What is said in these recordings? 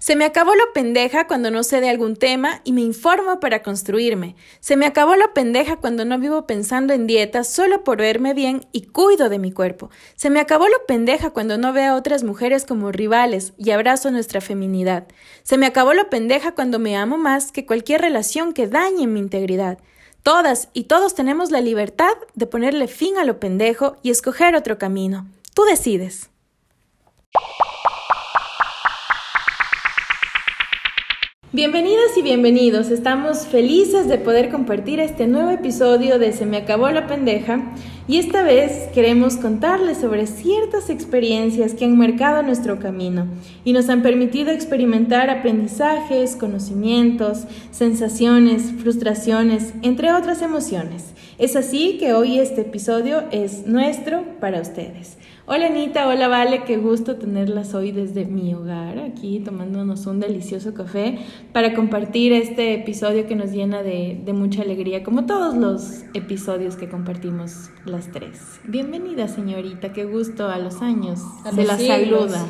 Se me acabó lo pendeja cuando no sé de algún tema y me informo para construirme. Se me acabó lo pendeja cuando no vivo pensando en dietas solo por verme bien y cuido de mi cuerpo. Se me acabó lo pendeja cuando no veo a otras mujeres como rivales y abrazo nuestra feminidad. Se me acabó lo pendeja cuando me amo más que cualquier relación que dañe mi integridad. Todas y todos tenemos la libertad de ponerle fin a lo pendejo y escoger otro camino. Tú decides. Bienvenidas y bienvenidos. Estamos felices de poder compartir este nuevo episodio de Se me acabó la pendeja y esta vez queremos contarles sobre ciertas experiencias que han marcado nuestro camino y nos han permitido experimentar aprendizajes, conocimientos, sensaciones, frustraciones, entre otras emociones. Es así que hoy este episodio es nuestro para ustedes. Hola Anita, hola Vale, qué gusto tenerlas hoy desde mi hogar, aquí tomándonos un delicioso café para compartir este episodio que nos llena de, mucha alegría, como todos los episodios que compartimos las tres. Bienvenida señorita, qué gusto a los años, se la saluda.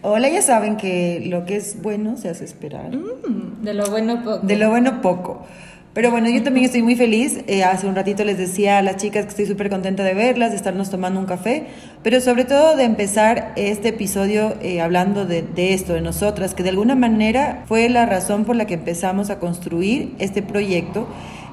Hola, ya saben que lo que es bueno se hace esperar. Mm, de lo bueno poco. De lo bueno poco. Pero bueno, yo también estoy muy feliz. Eh, hace un ratito les decía a las chicas que estoy súper contenta de verlas, de estarnos tomando un café, pero sobre todo de empezar este episodio eh, hablando de, de, esto, de nosotras, que de alguna manera fue la razón por la que empezamos a construir este proyecto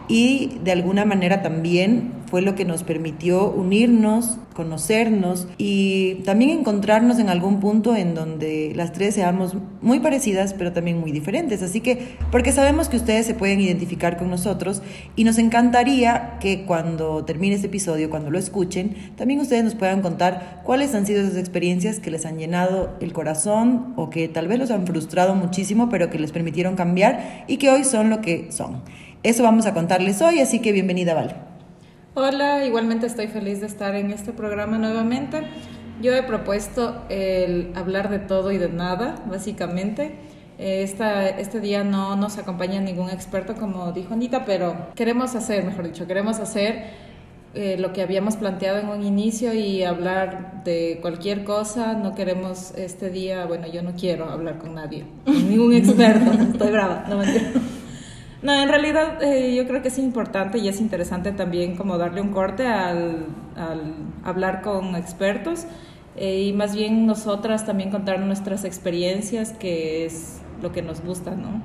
y de alguna manera también fue lo que nos permitió unirnos, conocernos y también encontrarnos en algún punto en donde las tres seamos muy parecidas pero también muy diferentes. Así que, porque sabemos que ustedes se pueden identificar con nosotros y nos encantaría que cuando termine este episodio, cuando lo escuchen, también ustedes nos puedan contar cuáles han sido esas experiencias que les han llenado el corazón o que tal vez los han frustrado muchísimo pero que les permitieron cambiar y que hoy son lo que son. Eso vamos a contarles hoy, así que bienvenida, Val. Hola, igualmente estoy feliz de estar en este programa nuevamente. Yo he propuesto el hablar de todo y de nada, básicamente. Esta, este día no nos acompaña ningún experto, como dijo Anita, pero queremos hacer, mejor dicho, queremos hacer eh, lo que habíamos planteado en un inicio y hablar de cualquier cosa. No queremos este día, bueno, yo no quiero hablar con nadie, ningún experto. Estoy brava, no me entiendo. No, en realidad eh, yo creo que es importante y es interesante también como darle un corte al, hablar con expertos eh, y más bien nosotras también contar nuestras experiencias, que es lo que nos gusta, ¿no?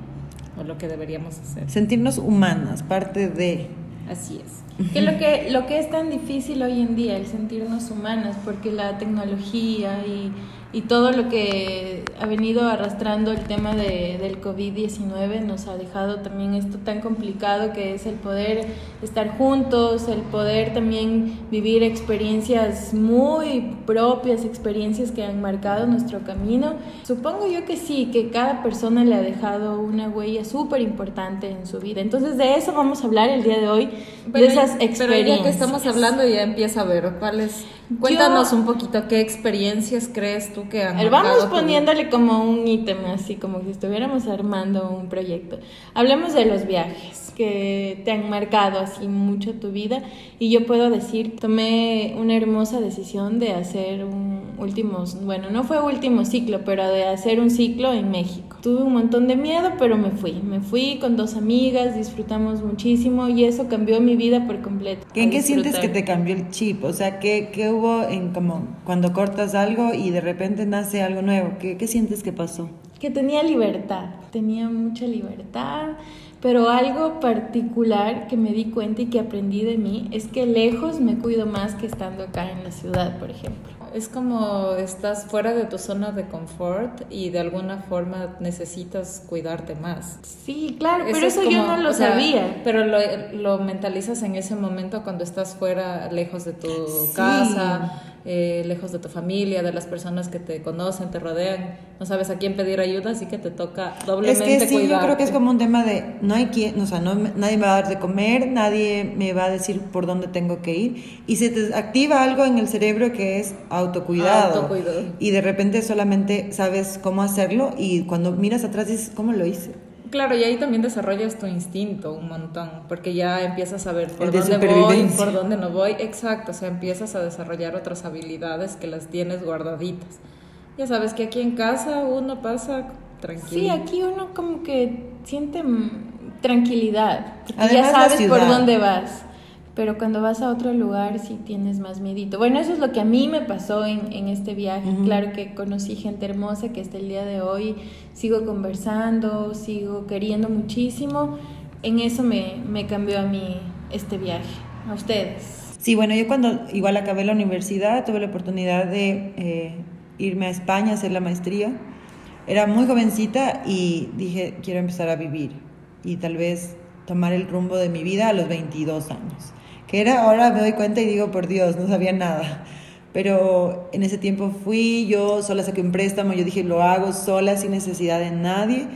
O lo que deberíamos hacer. Sentirnos humanas, parte de... Así es. Que lo que lo que es tan difícil hoy en día el sentirnos humanas, porque la tecnología y y todo lo que ha venido arrastrando el tema de, del COVID-19 nos ha dejado también esto tan complicado que es el poder estar juntos, el poder también vivir experiencias muy propias, experiencias que han marcado nuestro camino. Supongo yo que sí, que cada persona le ha dejado una huella súper importante en su vida. Entonces de eso vamos a hablar el día de hoy, de esas experiencias. Pero ya que estamos hablando ya empieza a ver cuáles... Cuéntanos un poquito qué experiencias crees tú que Vamos poniéndole como un ítem, así como si estuviéramos armando un proyecto. Hablemos de los viajes que te han marcado así mucho tu vida y yo puedo decir, tomé una hermosa decisión de hacer un último, bueno, no fue último ciclo, pero de hacer un ciclo en México. Tuve un montón de miedo, pero me fui. Me fui con dos amigas, disfrutamos muchísimo y eso cambió mi vida por completo. ¿En qué sientes que te cambió el chip? O sea, ¿qué, qué hubo en como cuando cortas algo y de repente nace algo nuevo? ¿Qué, qué sientes que pasó? Que tenía libertad, tenía mucha libertad pero algo particular que me di cuenta y que aprendí de mí es que lejos me cuido más que estando acá en la ciudad, por ejemplo. Es como estás fuera de tu zona de confort y de alguna forma necesitas cuidarte más. Sí, claro, pero eso yo no lo sabía. pero lo, lo, mentalizas en ese momento cuando estás fuera, lejos de tu casa eh, lejos de tu familia, de las personas que te conocen, te rodean, no sabes a quién pedir ayuda, así que te toca doblemente Es que sí, yo creo que es como un tema de no hay quien, o sea, no, nadie me va a dar de comer, nadie me va a decir por dónde tengo que ir y se te activa algo en el cerebro que es autocuidado. autocuidado. Y de repente solamente sabes cómo hacerlo y cuando miras atrás dices, ¿cómo lo hice? Claro, y ahí también desarrollas tu instinto un montón, porque ya empiezas a ver por dónde voy, por dónde no voy. Exacto, o sea, empiezas a desarrollar otras habilidades que las tienes guardaditas. Ya sabes que aquí en casa uno pasa tranquilo. Sí, aquí uno como que siente tranquilidad. Además, ya sabes por dónde vas. Pero cuando vas a otro lugar sí tienes más miedito. Bueno, eso es lo que a mí me pasó en, en este viaje. Claro que conocí gente hermosa que hasta el día de hoy sigo conversando, sigo queriendo muchísimo. En eso me, me cambió a mí este viaje. A ustedes. Sí, bueno, yo cuando igual acabé la universidad tuve la oportunidad de eh, irme a España a hacer la maestría. Era muy jovencita y dije, quiero empezar a vivir y tal vez tomar el rumbo de mi vida a los 22 años. Que era, ahora me doy cuenta y digo, por Dios, no sabía nada. Pero en ese tiempo fui, yo sola saqué un préstamo, yo dije, lo hago sola, sin necesidad de nadie.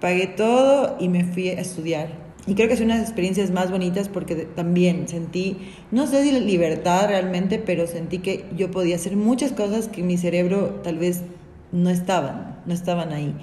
Pagué todo y me fui a estudiar. Y creo que es una de las experiencias más bonitas porque también sentí, no sé si libertad realmente, pero sentí que yo podía hacer muchas cosas que mi cerebro tal vez no estaban, no estaban ahí.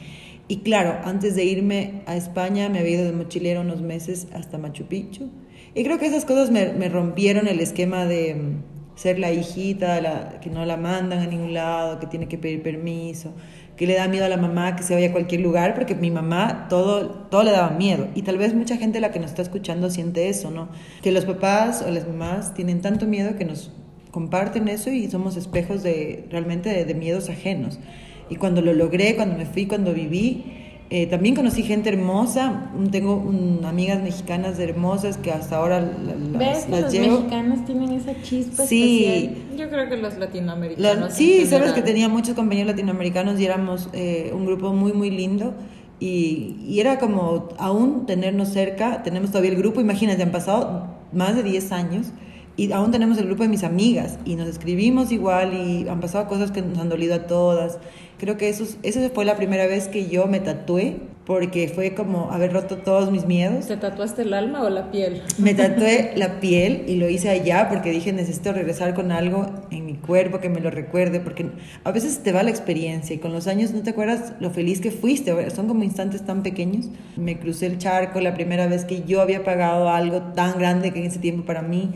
Y claro, antes de irme a España me había ido de mochilero unos meses hasta Machu Picchu. Y creo que esas cosas me, me rompieron el esquema de mm, ser la hijita, la, que no la mandan a ningún lado, que tiene que pedir permiso, que le da miedo a la mamá que se vaya a cualquier lugar, porque mi mamá todo, todo le daba miedo. Y tal vez mucha gente la que nos está escuchando siente eso, ¿no? Que los papás o las mamás tienen tanto miedo que nos comparten eso y somos espejos de realmente de, de miedos ajenos. Y cuando lo logré, cuando me fui, cuando viví, eh, también conocí gente hermosa. Tengo un- amigas mexicanas hermosas que hasta ahora las, ¿Ves que las los llevo. mexicanos tienen esa chispa Sí. especial? Yo creo que los La- latinoamericanos. sí, sabes que tenía muchos compañeros latinoamericanos y éramos eh, un grupo muy, muy lindo. Y, y era como aún tenernos cerca, tenemos todavía el grupo, imagínate, han pasado más de 10 años y aún tenemos el grupo de mis amigas y nos escribimos igual y han pasado cosas que nos han dolido a todas. Creo que eso, es- esa fue la primera vez que yo me tatué porque fue como haber roto todos mis miedos. ¿Te tatuaste el alma o la piel? Me tatué la piel y lo hice allá porque dije necesito regresar con algo en mi cuerpo que me lo recuerde porque a veces te va la experiencia y con los años no te acuerdas lo feliz que fuiste, son como instantes tan pequeños. Me crucé el charco la primera vez que yo había pagado algo tan grande que en ese tiempo para mí,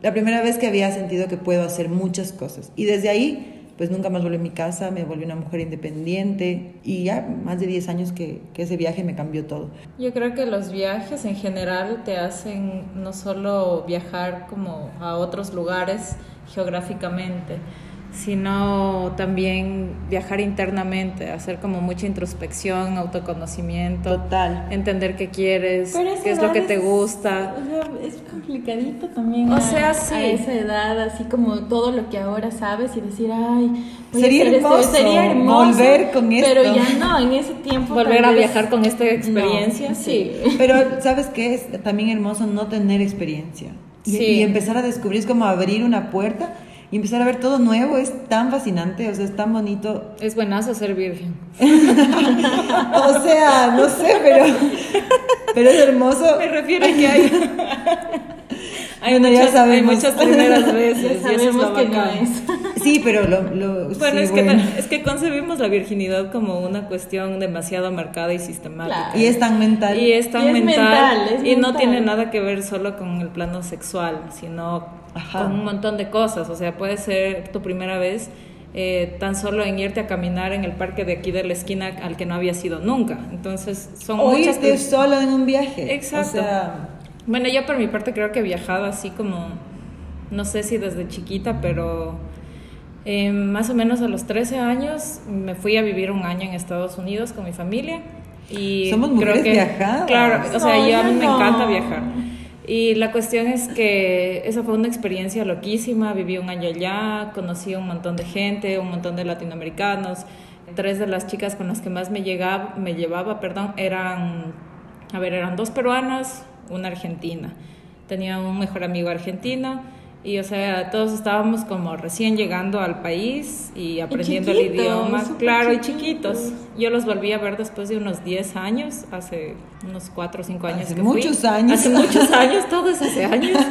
la primera vez que había sentido que puedo hacer muchas cosas y desde ahí pues nunca más volví a mi casa, me volví una mujer independiente y ya más de 10 años que, que ese viaje me cambió todo. Yo creo que los viajes en general te hacen no solo viajar como a otros lugares geográficamente, sino también viajar internamente, hacer como mucha introspección, autoconocimiento, Total. entender qué quieres, Pero qué es lo que te gusta. o sea, es complicadito también. O a- sea, sí. A esa edad, así como todo lo que ahora sabes y decir, ay, Sería hacer esto", hermoso sería hermoso. volver con Pero esto. ya no, en ese tiempo. Volver a viajar con esta experiencia, No, sí. Pero, ¿sabes qué? Es también hermoso no tener experiencia. Y, Sí. y empezar a descubrir, es como abrir una puerta y empezar a ver todo nuevo. Es tan fascinante, o sea, es tan bonito. Es buenazo ser virgen. O sea, no sé, pero, pero es hermoso. Me refiero a que hay, hay, Bueno, ya muchas, hay sabemos. muchas primeras veces. Ya y eso es sabemos lo que no es. Sí, pero lo... lo Bueno, sí, es, Que, es que concebimos la virginidad como una cuestión demasiado marcada y sistemática. Claro. Y es tan mental. Y es tan Y es mental, mental, es y no tiene nada que ver solo con el plano sexual, sino Ajá. con un montón de cosas. O sea, puede ser tu primera vez eh, tan solo en irte a caminar en el parque de aquí de la esquina al que no habías ido nunca. Entonces, son O muchas irte cosas. solo en un viaje. Exacto. O sea, Bueno, yo por mi parte creo que he viajado así como, no sé si desde chiquita, pero eh, más o menos a los 13 años me fui a vivir un año en Estados Unidos con mi familia. Y Somos creo mujeres que, viajadas. Claro, o sea, No, yo a mí me encanta viajar. Y la cuestión es que esa fue una experiencia loquísima, viví un año allá, conocí un montón de gente, un montón de latinoamericanos. Tres de las chicas con las que más me, llegaba, me llevaba perdón, eran, a ver, eran dos peruanas, una argentina. Tenía un mejor amigo argentino y, o sea, todos estábamos como recién llegando al país y aprendiendo el chiquitos, idioma. Claro, y chiquitos. Yo los volví a ver después de unos 10 años, hace unos 4 o 5 años. Hace que fui. muchos años. Hace muchos años, todo es hace años.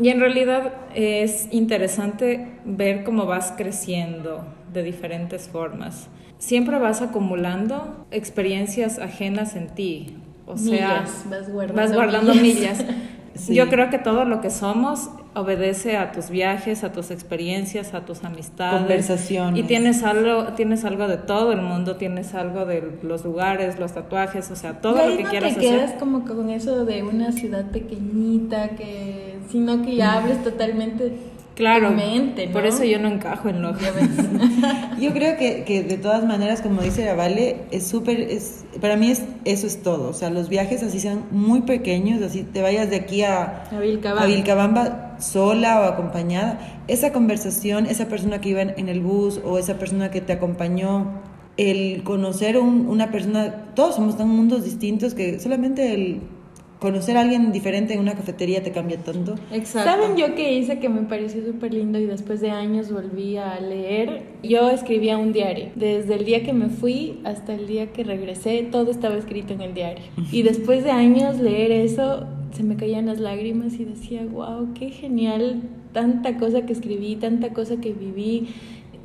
Y en realidad es interesante ver cómo vas creciendo de diferentes formas. Siempre vas acumulando experiencias ajenas en ti. O sea, Millas, vas guardando vas guardando millas. millas. Sí. Yo creo que todo lo que somos obedece a tus viajes, a tus experiencias, a tus amistades. Conversaciones. Y tienes algo, tienes algo de todo el mundo, tienes algo de los lugares, los tatuajes, o sea, todo Y ahí lo que no quieras te hacer. quedas como con eso de una ciudad pequeñita, que sino que ya hables totalmente Claro, tu mente, ¿no? por eso yo no encajo en ves. Yo creo que, que de todas maneras, como dice la Vale, es súper, es, para mí es, eso es todo. O sea, los viajes así sean muy pequeños, así te vayas de aquí a, A Vilcabamba. a Vilcabamba sola o acompañada, esa conversación, esa persona que iba en, en el bus o esa persona que te acompañó, el conocer un- una persona, todos somos tan mundos distintos que solamente el conocer a alguien diferente en una cafetería te cambia tanto. Exacto. ¿Saben yo qué hice que me pareció súper lindo y después de años volví a leer? Yo escribía un diario. Desde el día que me fui hasta el día que regresé, todo estaba escrito en el diario. Y después de años leer eso, se me caían las lágrimas y decía, wow, qué genial, tanta cosa que escribí, tanta cosa que viví.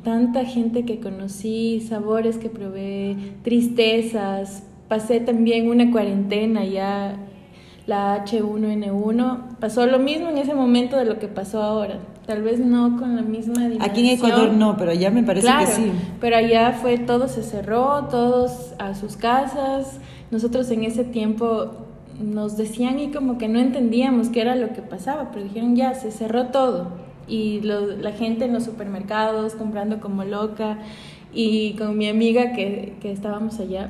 Tanta gente que conocí, sabores que probé, tristezas. Pasé también una cuarentena ya la H1N1 pasó lo mismo en ese momento de lo que pasó ahora. Tal vez no con la misma dimensión. Aquí en Ecuador no, pero allá me parece claro, que sí. pero allá fue todo se cerró, todos a sus casas. Nosotros en ese tiempo nos decían y como que no entendíamos qué era lo que pasaba, pero dijeron ya, se cerró todo. Y lo- la gente en los supermercados comprando como loca. Y con mi amiga que, que estábamos allá,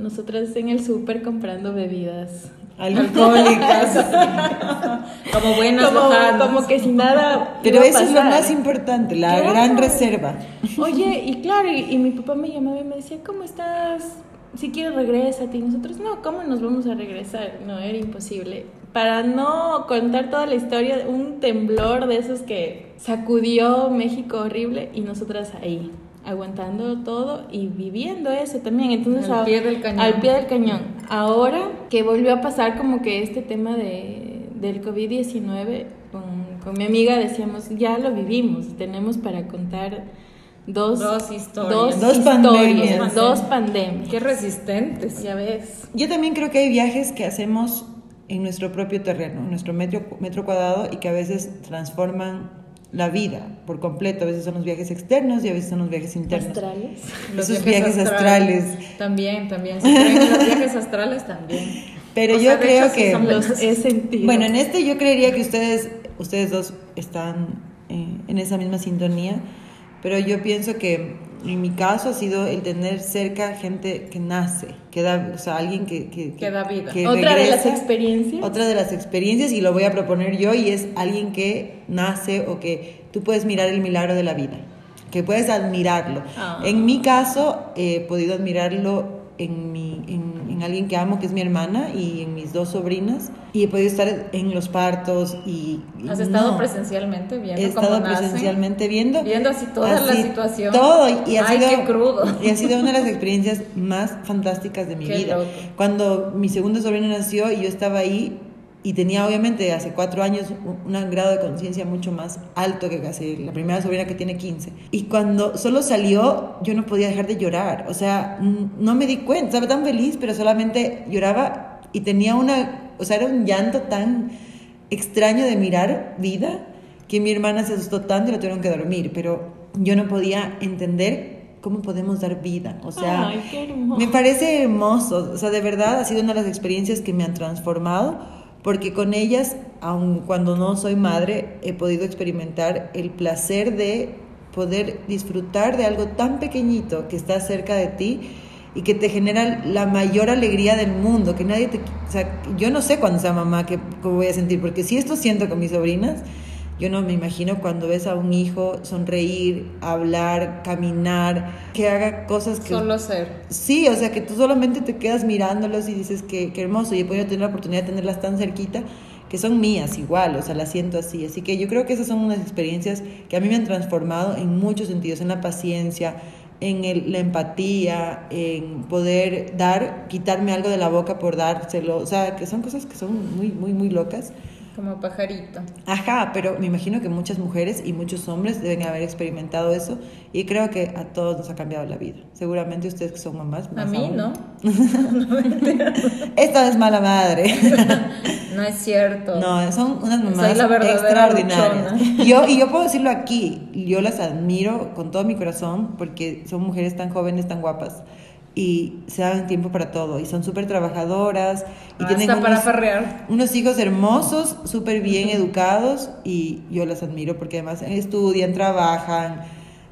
nosotras en el súper comprando bebidas Alcohólicas. Como buenas como, que si nada. Pero eso es lo más importante, la Claro. gran reserva. Oye, y claro, y, y mi papá me llamaba y me decía, ¿cómo estás? Si quieres, regrésate. Y nosotros, no, ¿cómo nos vamos a regresar? No, era imposible. Para no contar toda la historia, un temblor de esos que sacudió México horrible y nosotras ahí, aguantando todo y viviendo eso también. Entonces, Al a- pie del cañón. Al pie del cañón. Ahora que volvió a pasar como que este tema de, del COVID-19, con, con mi amiga decíamos, ya lo vivimos, tenemos para contar dos, Dos historias. dos, Dos historias, pandemias. dos pandemias. Qué resistentes. Ya ves. Yo también creo que hay viajes que hacemos en nuestro propio terreno, en nuestro metro, metro cuadrado y que a veces transforman la vida por completo. A veces son los viajes externos y a veces son los viajes internos. Astrales. Los Esos viajes astrales. También, también. Si los viajes astrales, también. Pero O yo sea, creo hecho, que... son Los he sentido. Bueno, en este yo creería que ustedes, ustedes dos están eh, en esa misma sintonía, pero yo pienso que en mi caso ha sido el tener cerca gente que nace, que da, o sea, alguien que... Que, Que da vida. Otra de las experiencias. Otra de las experiencias, y lo voy a proponer yo, y es alguien que nace o que tú puedes mirar el milagro de la vida, que puedes admirarlo. Ah. En mi caso, he podido admirarlo en, mi, en, en alguien que amo, que es mi hermana, y en mis dos sobrinas, y he podido estar en los partos y... y ¿Has estado no. presencialmente viendo He cómo estado nacen? presencialmente viendo. Viendo así toda la así situación. Todo, y ha Ay, sido, qué crudo. Y ha sido una de las experiencias más fantásticas de mi Qué vida. loco. Cuando mi segundo sobrino nació y yo estaba ahí y tenía obviamente hace cuatro años un, un grado de conciencia mucho más alto que casi la primera sobrina que tiene 15. Y cuando solo salió, yo no podía dejar de llorar. O sea, no me di cuenta, estaba tan feliz, pero solamente lloraba y tenía una, o sea, era un llanto tan extraño de mirar vida que mi hermana se asustó tanto y la tuvieron que dormir, pero yo no podía entender cómo podemos dar vida. O sea, Ay, me parece hermoso. O sea, de verdad ha sido una de las experiencias que me han transformado, porque con ellas, aun cuando no soy madre, he podido experimentar el placer de poder disfrutar de algo tan pequeñito que está cerca de ti y que te genera la mayor alegría del mundo, que nadie te... O sea, yo no sé cuando sea mamá que, cómo voy a sentir, porque si esto siento con mis sobrinas, yo no me imagino cuando ves a un hijo sonreír, hablar, caminar, que haga cosas que... Solo ser. Sí, o sea, que tú solamente te quedas mirándolos y dices que, que hermoso. Y he podido tener la oportunidad de tenerlas tan cerquita que son mías igual, o sea, las siento así. Así que yo creo que esas son unas experiencias que a mí me han transformado en muchos sentidos, en la paciencia, en el- la empatía, en poder dar, quitarme algo de la boca por dárselo. O sea, que son cosas que son muy, muy, muy locas. Como pajarito. Ajá, pero me imagino que muchas mujeres y muchos hombres deben haber experimentado eso y creo que a todos nos ha cambiado la vida. Seguramente ustedes que son mamás. a mí no. Esta es mala madre. no es cierto. No, son unas mamás extraordinarias. Yo, y yo puedo decirlo aquí, yo las admiro con todo mi corazón porque son mujeres tan jóvenes, tan guapas y se dan tiempo para todo y son súper trabajadoras y tienen unos, para unos hijos hermosos, súper bien educados y yo las admiro porque además estudian, trabajan,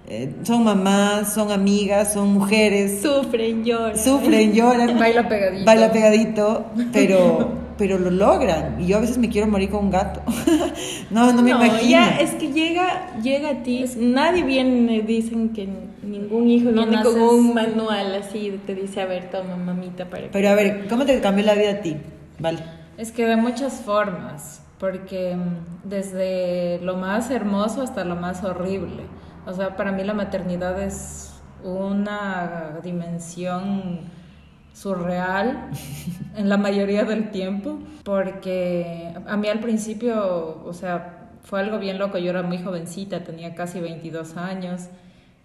eh, son mamás, son amigas, son mujeres. Sufren, lloran. Sufren, lloran. Baila pegadito. Baila pegadito, pero pero lo logran. Y yo a veces me quiero morir con un gato. no, no me no, imagino. Ya, es que llega, llega a ti. Nadie viene, dicen que ningún hijo no viene con un manual así, te dice, a ver, toma mamita para Pero a ver, ¿cómo te cambió la vida a ti? Vale. Es que de muchas formas, porque mm, desde lo más hermoso hasta lo más horrible. O sea, para mí la maternidad es una dimensión surreal en la mayoría del tiempo, porque a mí al principio, o sea, fue algo bien loco, yo era muy jovencita, tenía casi 22 años,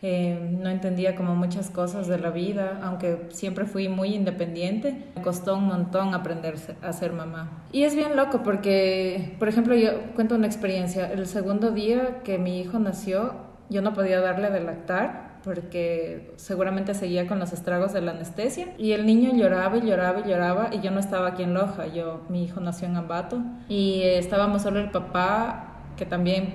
eh, no entendía como muchas cosas de la vida, aunque siempre fui muy independiente, me costó un montón aprender a ser mamá. Y es bien loco porque, por ejemplo, yo cuento una experiencia, el segundo día que mi hijo nació, yo no podía darle de lactar porque seguramente seguía con los estragos de la anestesia. Y el niño lloraba y lloraba y lloraba y yo no estaba aquí en Loja, yo, mi hijo nació en Ambato y estábamos solo el papá, que también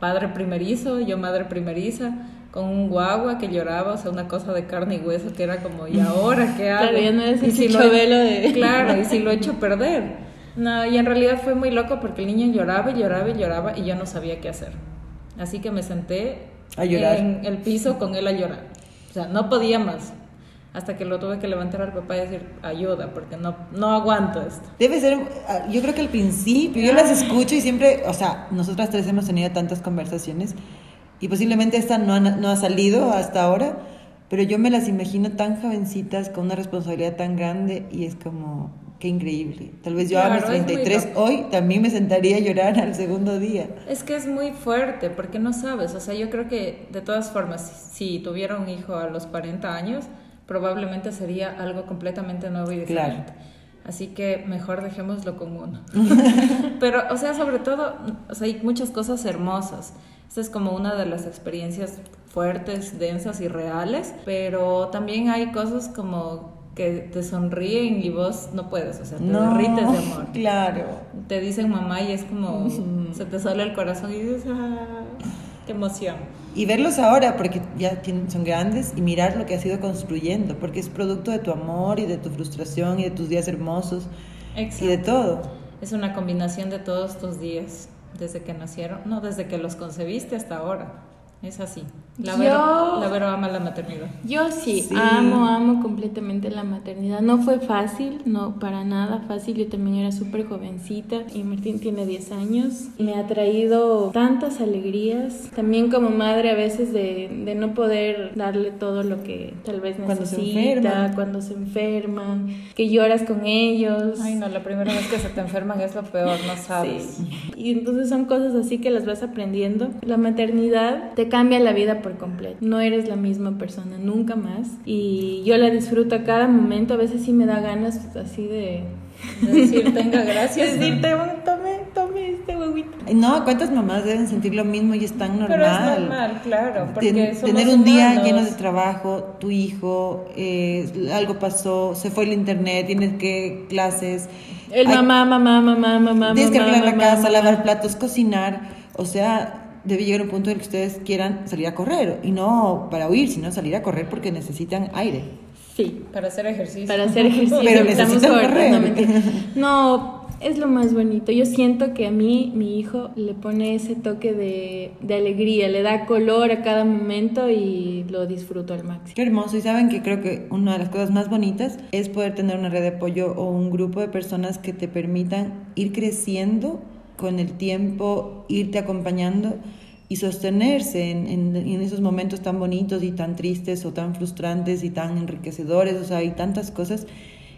padre primerizo, yo madre primeriza, con un guagua que lloraba, o sea, una cosa de carne y hueso que era como, ¿y ahora qué hago? Claro, no es y si lo, de... Claro, y si lo he hecho perder. No, y en realidad fue muy loco porque el niño lloraba y lloraba y lloraba y yo no sabía qué hacer. Así que me senté a llorar. En el piso con él a llorar. O sea, no podía más. Hasta que lo tuve que levantar al papá y decir, ayuda, porque no, no aguanto esto. Debe ser, ah, yo creo que al principio, yo las escucho y siempre, o sea, nosotras tres hemos tenido tantas conversaciones y posiblemente esta no ha, no ha salido hasta ahora, pero yo me las imagino tan jovencitas, con una responsabilidad tan grande y es como, Qué increíble. Tal vez yo a mis 33 hoy también me sentaría a llorar al segundo día. Es que es muy fuerte porque no sabes. O sea, yo creo que de todas formas, si, tuviera un hijo a los 40 años, probablemente sería algo completamente nuevo y diferente. Así que mejor dejémoslo con uno. Pero, o sea, sobre todo, o sea, hay muchas cosas hermosas. Esta es como una de las experiencias fuertes, densas y reales, pero también hay cosas como que te sonríen y vos no puedes, o sea, te derrites de amor. Claro. Te dicen mamá y es como, se te sale el corazón y dices, ah, qué emoción. Y verlos ahora, porque ya son grandes, y mirar lo que has ido construyendo, porque es producto de tu amor y de tu frustración y de tus días hermosos y de todo. Es una combinación de todos tus días, desde que nacieron, no, desde que los concebiste hasta ahora. Es así. La Vero, la Vero ama la maternidad. Yo sí, amo, amo completamente la maternidad. No fue fácil, no para nada fácil. Yo también era súper jovencita y Martín tiene 10 años. Me ha traído tantas alegrías. También como madre a veces de, de no poder darle todo lo que tal vez necesita. Cuando se enferman. Cuando se enferman, que lloras con ellos. Ay, no, la primera vez que se te enferman es lo peor, no sabes. Y entonces son cosas así que las vas aprendiendo. La maternidad te cambia la vida por completo. No eres la misma persona nunca más. Y yo la disfruto a cada momento. A veces sí me da ganas así de... decir, tenga gracias. Decirte, tome, tome este huevito. No, ¿cuántas mamás deben sentir lo mismo y es tan normal? Pero es normal, claro. Porque tener un día lleno de trabajo, tu hijo, eh, algo pasó, se fue el internet, tienes que clases. El mamá, mamá, mamá, mamá. Tienes que arreglar la casa, lavar platos, cocinar. O sea, debe llegar un punto en el que ustedes quieran salir a correr y no para huir, sino salir a correr porque necesitan aire. Sí, para hacer ejercicio. Para hacer ejercicio. Pero necesitan correr. No, es lo más bonito. Yo siento que a mí mi hijo le pone ese toque de, de, alegría, le da color a cada momento y lo disfruto al máximo. Qué hermoso. Y saben que creo que una de las cosas más bonitas es poder tener una red de apoyo o un grupo de personas que te permitan ir creciendo con el tiempo irte acompañando y sostenerse en, en, esos momentos tan bonitos y tan tristes o tan frustrantes y tan enriquecedores, o sea, hay tantas cosas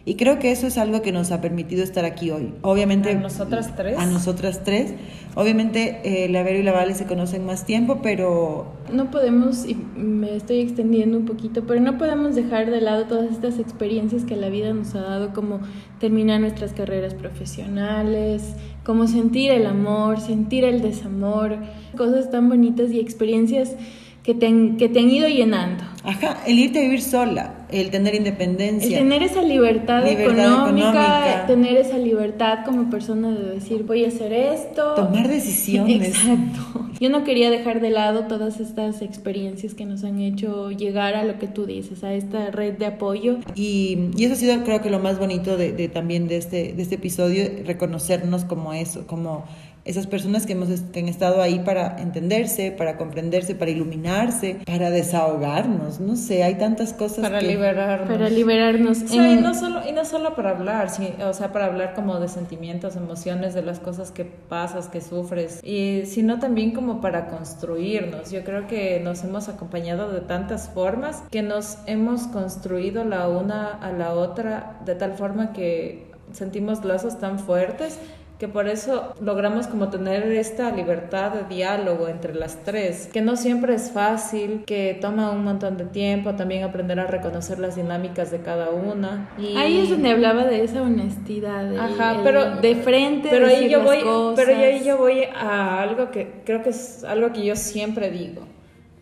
Y creo que eso es algo que nos ha permitido estar aquí hoy. Obviamente... A nosotras tres. A nosotras tres. Obviamente eh, la Vero y la Vale se conocen más tiempo, pero... No podemos, y me estoy extendiendo un poquito, pero no podemos dejar de lado todas estas experiencias que la vida nos ha dado, como terminar nuestras carreras profesionales, como sentir el amor, sentir el desamor, cosas tan bonitas y experiencias que te, han, que te han ido llenando. Ajá, el irte a vivir sola, el tener independencia. El tener esa libertad, económica, tener esa libertad como persona de decir voy a hacer esto. Tomar decisiones. Exacto. Yo no quería dejar de lado todas estas experiencias que nos han hecho llegar a lo que tú dices, a esta red de apoyo. Y, y eso ha sido creo que lo más bonito de, de, también de este, de este episodio, reconocernos como eso, como esas personas que, hemos, que han estado ahí para entenderse, para comprenderse, para iluminarse, para desahogarnos, no sé, hay tantas cosas. Para liberarnos. Para liberarnos. y, no solo, y no solo para hablar, o sea, para hablar como de sentimientos, emociones, de las cosas que pasas, que sufres, y, sino también como para construirnos. Yo creo que nos hemos acompañado de tantas formas que nos hemos construido la una a la otra de tal forma que sentimos lazos tan fuertes que por eso logramos como tener esta libertad de diálogo entre las tres, que no siempre es fácil, que toma un montón de tiempo, también aprender a reconocer las dinámicas de cada una. Y... Ahí es donde hablaba de esa honestidad, Ajá, pero de frente, pero ahí yo voy, cosas. pero ahí yo voy a algo que creo que es algo que yo siempre digo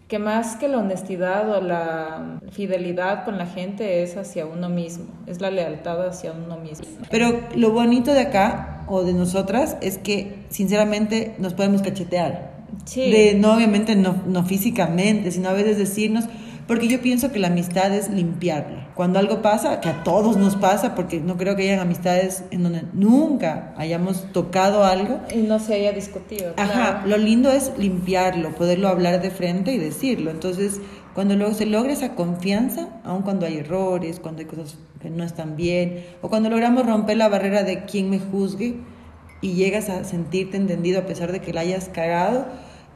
que más que la honestidad o la fidelidad con la gente es hacia uno mismo, es la lealtad hacia uno mismo. Pero lo bonito de acá o de nosotras es que sinceramente nos podemos cachetear. Sí. De, no obviamente no, no físicamente, sino a veces decirnos, porque yo pienso que la amistad es limpiarla. Cuando algo pasa, que a todos nos pasa, porque no creo que hayan amistades en donde nunca hayamos tocado algo. Y no se haya discutido. Ajá, lo lindo es limpiarlo, poderlo hablar de frente y decirlo. Entonces, cuando luego se logra esa confianza, aun cuando hay errores, cuando hay cosas que no están bien, o cuando logramos romper la barrera de quién me juzgue y llegas a sentirte entendido a pesar de que la hayas cagado,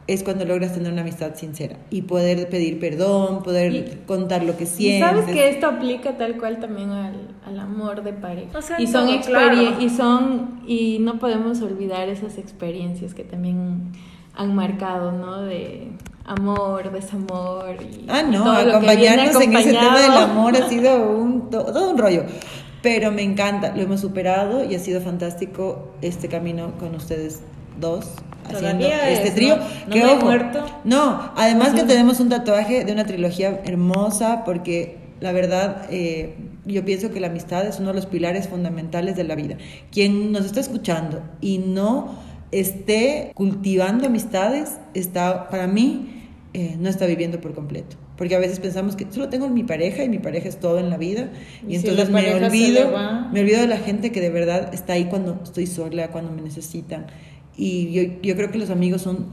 es cuando logras tener una amistad sincera y poder pedir perdón, poder Y- contar lo que Y sientes. sabes que esto aplica tal cual también al, al amor de pareja. O sea, y son todo, claro. y son y no podemos olvidar esas experiencias que también han marcado, ¿no? De amor, desamor y Ah, no, todo lo que viene acompañarnos en ese tema del amor ha sido un, to- todo un rollo. Pero me encanta, lo hemos superado y ha sido fantástico este camino con ustedes dos. Haciendo este es, trío. ¿no? No que he ojo, muerto. No, además que tenemos un tatuaje de una trilogía hermosa porque la verdad eh, yo pienso que la amistad es uno de los pilares fundamentales de la vida. Quien nos está escuchando y no esté cultivando amistades, está para mí eh, no está viviendo por completo. Porque a veces pensamos que solo tengo mi pareja y mi pareja es todo en la vida. Y, entonces me olvido, me olvido de la gente que de verdad está ahí cuando estoy sola, cuando me necesitan. Y yo, yo creo que los amigos son,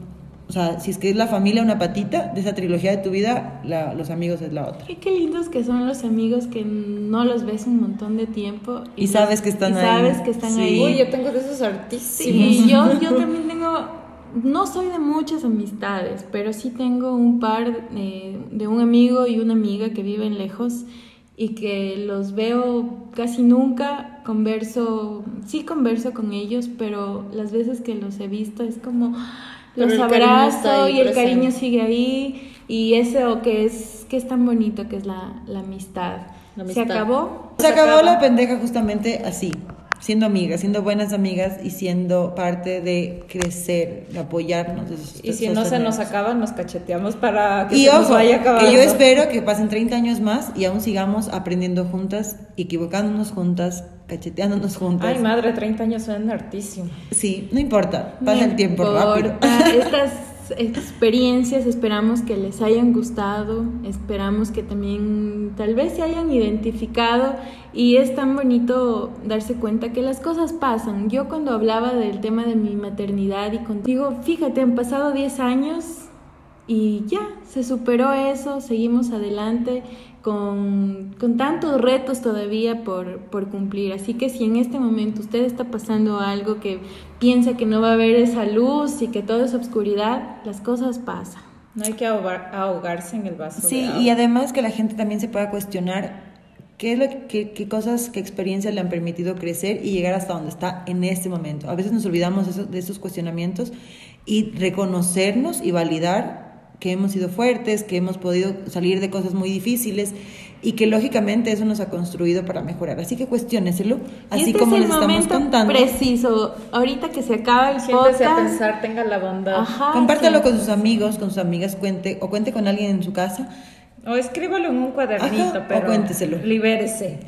o sea, si es que es la familia una patita de esa trilogía de tu vida, la- los amigos es la otra. Qué, qué lindos que son los amigos que no los ves un montón de tiempo Y sabes que están y ahí. sabes que están Sí. ahí. Uy, yo tengo de esos artísimos. Sí, yo, yo también tengo, no soy de muchas amistades, pero sí tengo un par de un amigo y una amiga que viven lejos y que los veo casi nunca, converso, sí converso con ellos, pero las veces que los he visto es como los el cariño está abrazo ahí y el presente. cariño sigue ahí y eso que es, que es tan bonito que es la, la amistad. La Se acabó. Se acabó acaba. la pendeja justamente así, siendo amigas, siendo buenas amigas y siendo parte de crecer, de apoyarnos. de Y si no se nos acaba, nos cacheteamos para que Y se nos vaya acabando. que yo espero que pasen 30 años más y aún sigamos aprendiendo juntas, equivocándonos juntas, cacheteándonos juntas. Ay, madre, 30 años suenan hartísimo. Sí, no importa, pasa No el tiempo rápido. importa. Estas experiencias esperamos que les hayan gustado, esperamos que también tal vez se hayan identificado y es tan bonito darse cuenta que las cosas pasan. Yo cuando hablaba del tema de mi maternidad y contigo, fíjate, han pasado 10 años y ya, se superó eso, seguimos adelante con, con tantos retos todavía por, por cumplir. Así que si en este momento usted está pasando algo que piensa que no va a haber esa luz y que todo es obscuridad, las cosas pasan. No hay que ahogar- ahogarse en el vaso Sí, de agua. y además que la gente también se pueda cuestionar qué, es lo, qué, qué cosas, qué experiencias le han permitido crecer y llegar hasta donde está en este momento. A veces nos olvidamos de esos, de esos cuestionamientos y reconocernos y validar que hemos sido fuertes, que hemos podido salir de cosas muy difíciles y que lógicamente eso nos ha construido para mejorar. Así que cuestioneselo, así este como es el les estamos contando. preciso, ahorita que se acaba el Siéntese a podcast. pensar, tenga la bondad. Ajá, Compártalo sí. con sus amigos, con sus amigas, cuente o cuente con alguien en su casa O escríbalo en un cuadernito, Ajá, o pero cuénteselo. libérese.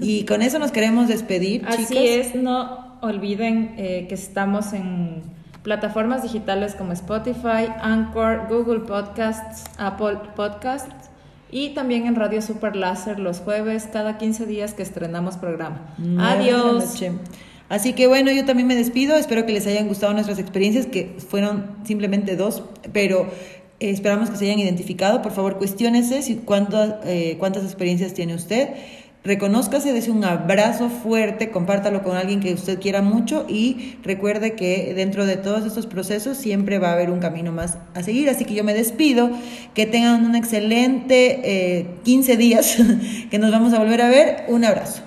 y con eso nos queremos despedir, Así chicas. es, no olviden eh, que estamos en plataformas digitales como Spotify, Anchor, Google Podcasts, Apple Podcasts y también en Radio Super Láser los jueves cada 15 días que estrenamos programa. Adiós. Así que bueno, yo también me despido. Espero que les hayan gustado nuestras experiencias, que fueron simplemente dos, pero eh, esperamos que se hayan identificado. Por favor, cuestiónese si cuántas, eh, cuántas experiencias tiene usted. Reconózcase, dese un abrazo fuerte, compártalo con alguien que usted quiera mucho y recuerde que dentro de todos estos procesos siempre va a haber un camino más a seguir. Así que yo me despido, que tengan un excelente eh, 15 días, que nos vamos a volver a ver. Un abrazo.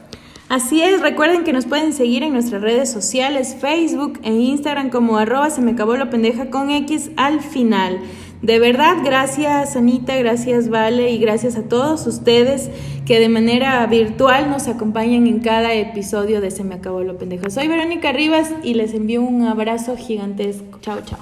Así es, recuerden que nos pueden seguir en nuestras redes sociales, Facebook e Instagram como arroba se me acabó la pendeja con X al final. De verdad, gracias Anita, gracias Vale y gracias a todos ustedes que de manera virtual nos acompañan en cada episodio de Se me acabó la pendeja. Soy Verónica Rivas y les envío un abrazo gigantesco. Chao, chao.